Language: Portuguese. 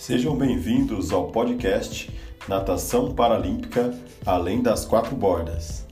Sejam bem-vindos ao podcast Natação Paralímpica Além das Quatro Bordas.